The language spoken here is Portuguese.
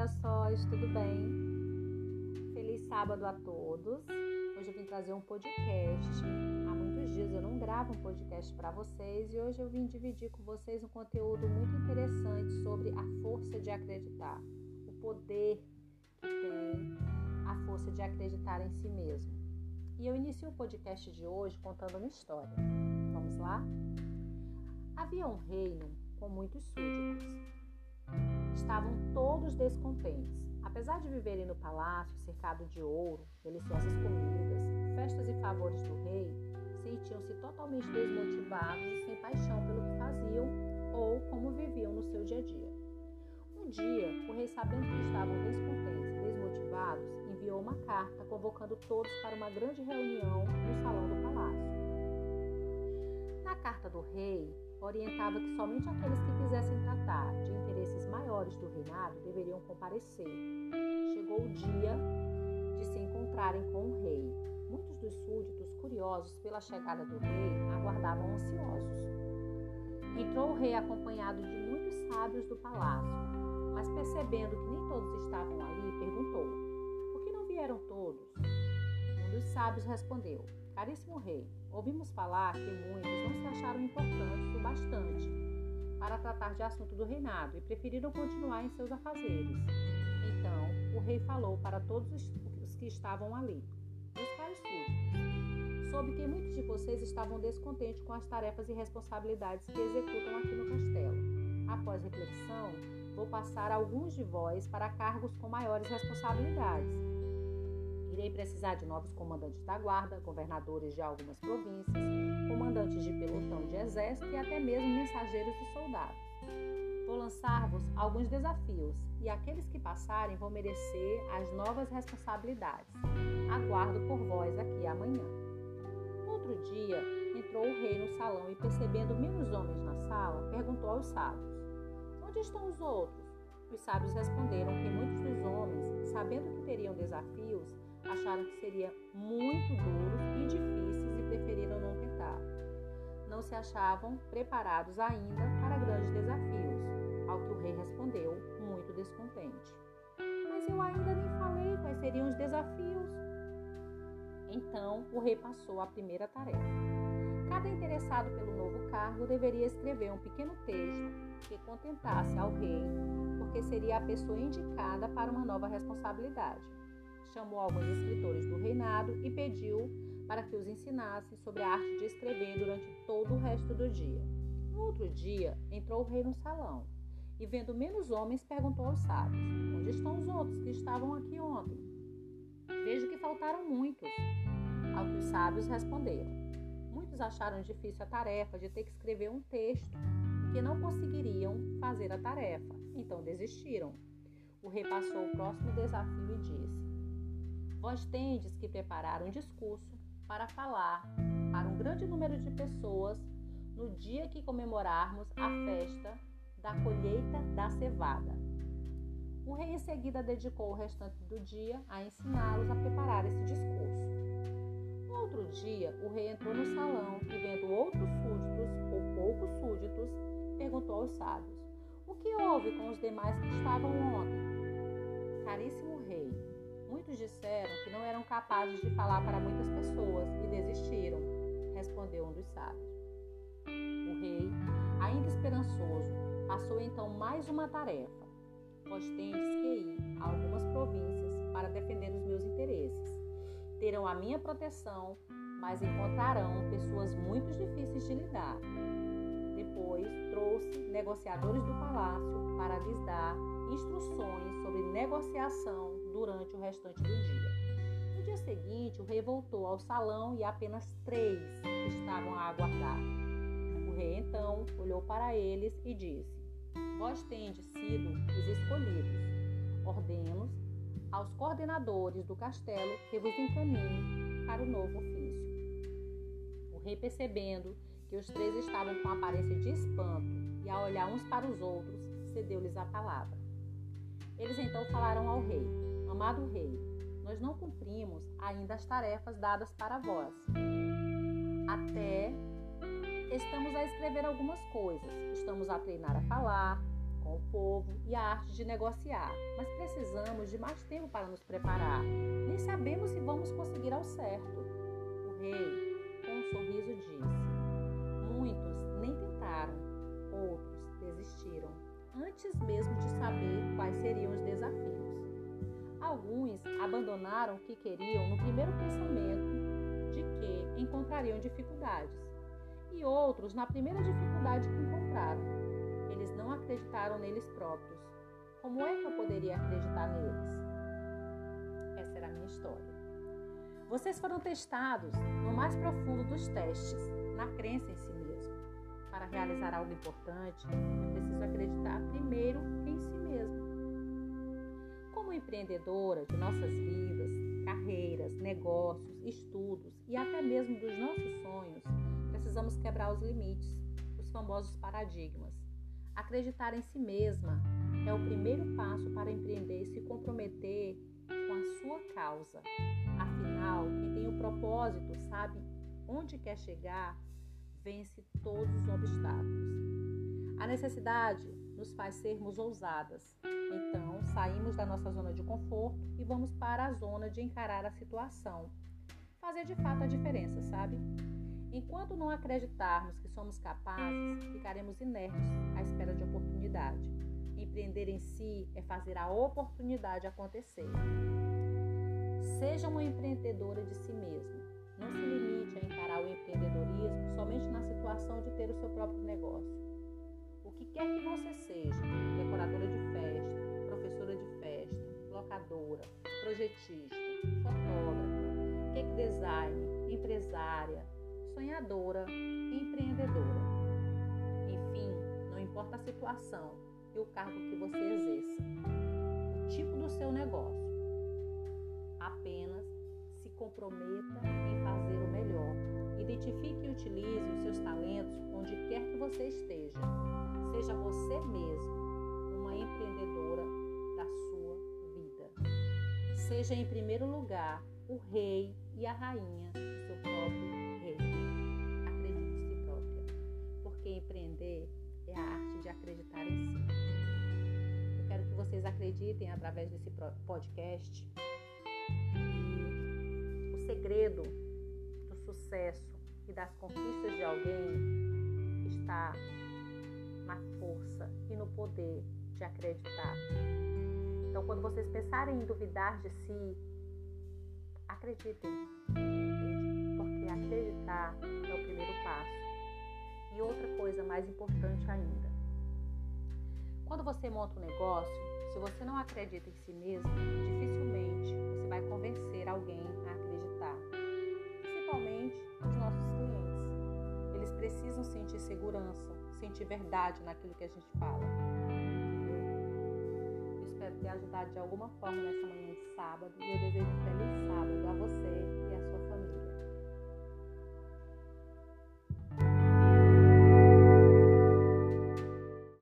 girassóis, tudo bem? Feliz sábado a todos. Hoje eu vim trazer um podcast. Há muitos dias eu não gravo um podcast para vocês e hoje eu vim dividir com vocês um conteúdo muito interessante sobre a força de acreditar, o poder que tem a força de acreditar em si mesmo. E eu inicio o podcast de hoje contando uma história. Vamos lá? Havia um reino com muitos súditos estavam todos descontentes. Apesar de viverem no palácio, cercado de ouro, deliciosas comidas, festas e favores do rei, sentiam-se totalmente desmotivados e sem paixão pelo que faziam ou como viviam no seu dia a dia. Um dia, o rei, sabendo que estavam descontentes e desmotivados, enviou uma carta convocando todos para uma grande reunião no salão do palácio. Na carta do rei, orientava que somente aqueles que quisessem tratar de interesses maiores do reinado deveriam comparecer. Chegou o dia de se encontrarem com o rei. Muitos dos súditos, curiosos pela chegada do rei, aguardavam ansiosos. Entrou o rei acompanhado de muitos sábios do palácio, mas percebendo que nem todos estavam ali, perguntou: Por que não vieram todos? Um dos sábios respondeu: Caríssimo rei, ouvimos falar que muitos não se acharam importantes o bastante para tratar de assunto do reinado e preferiram continuar em seus afazeres. Então, o rei falou para todos os que estavam ali: Meus caros súditos, soube que muitos de vocês estavam descontentes com as tarefas e responsabilidades que executam aqui no castelo. Após reflexão, vou passar alguns de vós para cargos com maiores responsabilidades Irei precisar de novos comandantes da guarda, governadores de algumas províncias, comandantes de pelotão de exército e até mesmo mensageiros e soldados. Vou lançar-vos alguns desafios e aqueles que passarem vão merecer as novas responsabilidades. Aguardo por vós aqui amanhã. No outro dia, entrou o rei no salão e, percebendo menos homens na sala, perguntou aos sábios: Onde estão os outros? Os sábios responderam que muitos dos homens, sabendo que teriam desafios, acharam que seria muito duros e difíceis e preferiram não tentar. Não se achavam preparados ainda para grandes desafios, ao que o rei respondeu, muito descontente. Mas eu ainda nem falei quais seriam os desafios. Então o rei passou à primeira tarefa. Cada interessado pelo novo cargo deveria escrever um pequeno texto que contentasse ao rei, porque seria a pessoa indicada para uma nova responsabilidade chamou alguns escritores do reinado e pediu para que os ensinassem sobre a arte de escrever durante todo o resto do dia. No outro dia, entrou o rei no salão e, vendo menos homens, perguntou aos sábios: Onde estão os outros que estavam aqui ontem? Vejo que faltaram muitos. Ao que os sábios responderam: Muitos acharam difícil a tarefa de ter que escrever um texto e que não conseguiriam fazer a tarefa, então desistiram. O rei passou o próximo desafio e disse: Vós tendes que preparar um discurso para falar para um grande número de pessoas no dia que comemorarmos a festa da colheita da cevada. O rei em seguida dedicou o restante do dia a ensiná-los a preparar esse discurso. No outro dia, o rei entrou no salão e, vendo outros súditos ou poucos súditos, perguntou aos sábios: O que houve com os demais que estavam ontem? Caríssimo rei, Muitos disseram que não eram capazes de falar para muitas pessoas e desistiram, respondeu um dos sábios. O rei, ainda esperançoso, passou então mais uma tarefa. Vós tendes que ir a algumas províncias para defender os meus interesses. Terão a minha proteção, mas encontrarão pessoas muito difíceis de lidar. Depois trouxe negociadores do palácio para lhes dar instruções sobre negociação durante o restante do dia. No dia seguinte, o rei voltou ao salão e apenas três estavam a aguardar. O rei então olhou para eles e disse: Vós tendes sido os escolhidos. Ordeno aos coordenadores do castelo que vos encaminhem para o novo ofício. O rei, percebendo que os três estavam com aparência de espanto e a olhar uns para os outros, cedeu-lhes a palavra. Eles então falaram ao rei: Amado rei, nós não cumprimos ainda as tarefas dadas para vós. Até estamos a escrever algumas coisas, estamos a treinar a falar, com o povo e a arte de negociar, mas precisamos de mais tempo para nos preparar. Nem sabemos se vamos conseguir ao certo. O rei, com um sorriso, disse: Muitos nem tentaram, outros desistiram, antes mesmo de saber quais seriam os desafios. Alguns abandonaram o que queriam no primeiro pensamento de que encontrariam dificuldades, e outros na primeira dificuldade que encontraram eles não acreditaram neles próprios. Como é que eu poderia acreditar neles? Essa era a minha história. Vocês foram testados no mais profundo dos testes, na crença em si mesmo. Para realizar algo importante, é preciso acreditar primeiro em si mesmo. Como empreendedora de nossas vidas, carreiras, negócios, estudos e até mesmo dos nossos sonhos, precisamos quebrar os limites, os famosos paradigmas Acreditar em si mesma é o primeiro passo para empreender e se comprometer com a sua causa. Afinal, quem tem o propósito sabe onde quer chegar, vence todos os obstáculos. A necessidade nos faz sermos ousadas. Então, saímos da nossa zona de conforto e vamos para a zona de encarar a situação. Fazer de fato a diferença, sabe? Enquanto não acreditarmos que somos capazes, ficaremos inertes à espera de oportunidade. Empreender em si é fazer a oportunidade acontecer. Seja uma empreendedora de si mesma. Não se limite a encarar o empreendedorismo somente na situação de ter o seu próprio negócio. Que quer que você seja, decoradora de festa, professora de festa, locadora, projetista, fotógrafa, cake design, empresária, sonhadora, empreendedora. Enfim, não importa a situação e o cargo que você exerça, o tipo do seu negócio. Apenas se comprometa em fazer o melhor. Identifique e utilize os seus talentos onde quer que você esteja. Seja você mesmo uma empreendedora da sua vida. Seja em primeiro lugar o rei e a rainha do seu próprio empreender é a arte de acreditar em si. Eu quero que vocês acreditem através desse podcast que o segredo do sucesso e das conquistas de alguém e no poder de acreditar. Então, quando vocês pensarem em duvidar de si, acreditem, porque acreditar é o primeiro passo e outra coisa mais importante ainda. Quando você monta um negócio, se você não acredita em si mesmo, dificilmente você vai convencer alguém a acreditar. Principalmente os nossos precisam sentir segurança, sentir verdade naquilo que a gente fala. Eu espero ter ajudado de alguma forma nessa manhã de sábado e eu desejo um feliz sábado a você